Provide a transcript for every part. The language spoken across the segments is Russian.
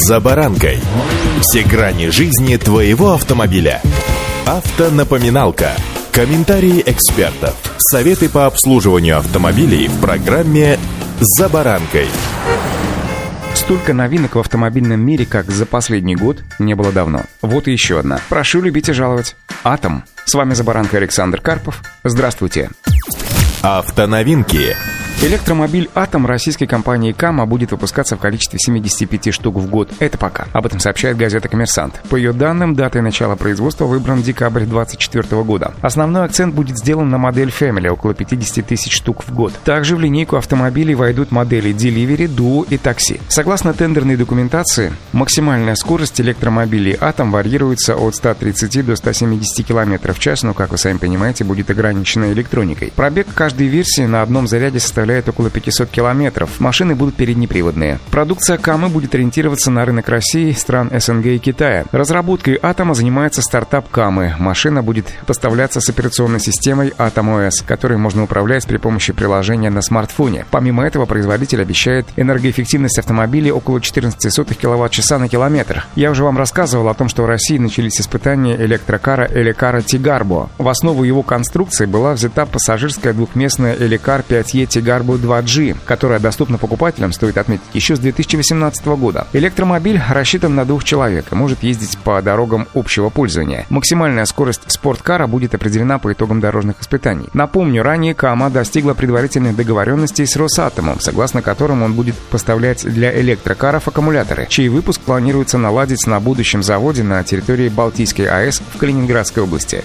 «За баранкой». Все грани жизни твоего автомобиля. Автонапоминалка. Комментарии экспертов. Советы по обслуживанию автомобилей в программе «За баранкой». Столько новинок в автомобильном мире, как за последний год, не было давно. Вот и еще одна. Прошу любить и жаловать. «Атом». С вами «За баранкой» Александр Карпов. Здравствуйте. Автоновинки. Электромобиль «Атом» российской компании «Кама» будет выпускаться в количестве 75 штук в год. Это пока. Об этом сообщает газета «Коммерсант». По ее данным, датой начала производства выбран декабрь 2024 года. Основной акцент будет сделан на модель Family, около 50 тысяч штук в год. Также в линейку автомобилей войдут модели Delivery, Duo и Taxi. Согласно тендерной документации, максимальная скорость электромобилей «Атом» варьируется от 130 до 170 км в час, но, как вы сами понимаете, будет ограничена электроникой. Пробег каждой версии на одном заряде составляет составляет около 500 километров. Машины будут переднеприводные. Продукция Камы будет ориентироваться на рынок России, стран СНГ и Китая. Разработкой Атома занимается стартап Камы. Машина будет поставляться с операционной системой Atom OS, которой можно управлять при помощи приложения на смартфоне. Помимо этого, производитель обещает энергоэффективность автомобиля около 14 киловатт-часа на километр. Я уже вам рассказывал о том, что в России начались испытания электрокара Элекара Тигарбо. В основу его конструкции была взята пассажирская двухместная Элекар 5Е Тигарбо Carbo 2G, которая доступна покупателям, стоит отметить, еще с 2018 года. Электромобиль рассчитан на двух человек и может ездить по дорогам общего пользования. Максимальная скорость спорткара будет определена по итогам дорожных испытаний. Напомню, ранее КАМА достигла предварительных договоренностей с Росатомом, согласно которым он будет поставлять для электрокаров аккумуляторы, чей выпуск планируется наладить на будущем заводе на территории Балтийской АЭС в Калининградской области.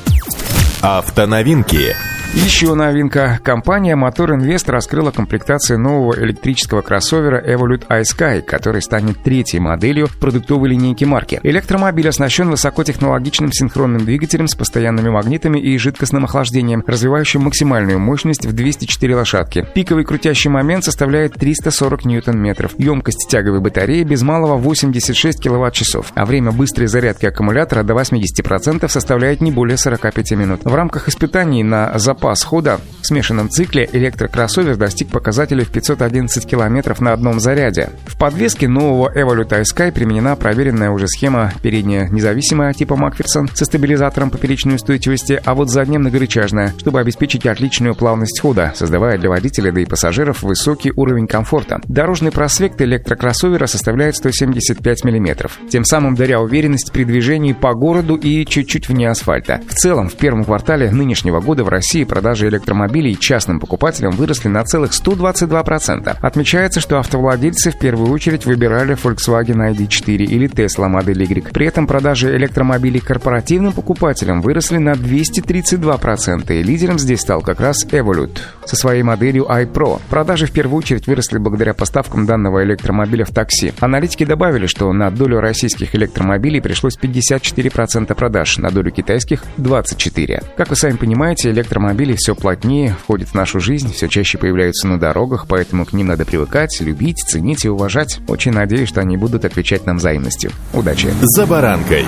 Автоновинки. Еще новинка. Компания Motor Invest раскрыла комплектацию нового электрического кроссовера Evolute iSky, который станет третьей моделью продуктовой линейки марки. Электромобиль оснащен высокотехнологичным синхронным двигателем с постоянными магнитами и жидкостным охлаждением, развивающим максимальную мощность в 204 лошадки. Пиковый крутящий момент составляет 340 ньютон-метров. Емкость тяговой батареи без малого 86 киловатт-часов, а время быстрой зарядки аккумулятора до 80% составляет не более 45 минут. В рамках испытаний на запас запас хода в смешанном цикле электрокроссовер достиг показателей в 511 км на одном заряде. В подвеске нового Evolute iSky применена проверенная уже схема передняя независимая типа Макферсон со стабилизатором поперечной устойчивости, а вот задняя многорычажная, чтобы обеспечить отличную плавность хода, создавая для водителя да и пассажиров высокий уровень комфорта. Дорожный просвет электрокроссовера составляет 175 мм, тем самым даря уверенность при движении по городу и чуть-чуть вне асфальта. В целом, в первом квартале нынешнего года в России продажи электромобилей частным покупателям выросли на целых 122%. Отмечается, что автовладельцы в первую очередь выбирали Volkswagen ID4 или Tesla Model Y. При этом продажи электромобилей корпоративным покупателям выросли на 232%, и лидером здесь стал как раз Evolute со своей моделью iPro. Продажи в первую очередь выросли благодаря поставкам данного электромобиля в такси. Аналитики добавили, что на долю российских электромобилей пришлось 54% продаж, на долю китайских — 24%. Как вы сами понимаете, электромобили автомобили все плотнее входят в нашу жизнь, все чаще появляются на дорогах, поэтому к ним надо привыкать, любить, ценить и уважать. Очень надеюсь, что они будут отвечать нам взаимностью. Удачи! За баранкой!